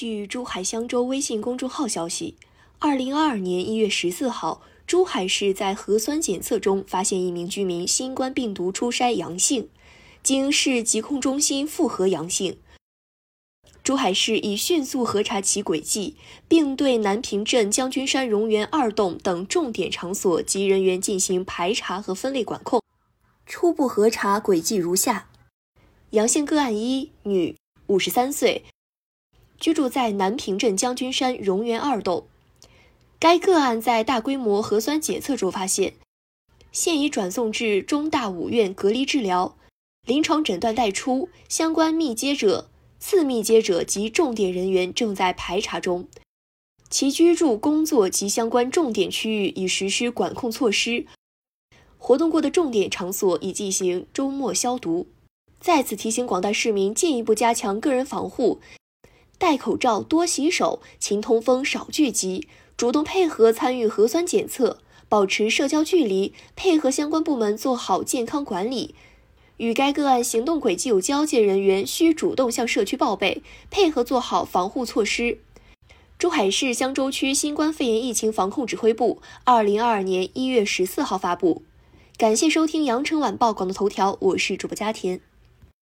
据珠海香洲微信公众号消息，二零二二年一月十四号，珠海市在核酸检测中发现一名居民新冠病毒初筛阳性，经市疾控中心复核阳性。珠海市已迅速核查其轨迹，并对南平镇将军山荣园二栋等重点场所及人员进行排查和分类管控。初步核查轨迹如下：阳性个案一，女，五十三岁。居住在南平镇将军山荣园二栋，该个案在大规模核酸检测中发现，现已转送至中大五院隔离治疗，临床诊断待出，相关密接者、次密接者及重点人员正在排查中，其居住、工作及相关重点区域已实施管控措施，活动过的重点场所已进行周末消毒。再次提醒广大市民进一步加强个人防护。戴口罩，多洗手，勤通风，少聚集，主动配合参与核酸检测，保持社交距离，配合相关部门做好健康管理。与该个案行动轨迹有交界人员，需主动向社区报备，配合做好防护措施。珠海市香洲区新冠肺炎疫情防控指挥部二零二二年一月十四号发布。感谢收听羊城晚报广东头条，我是主播佳田。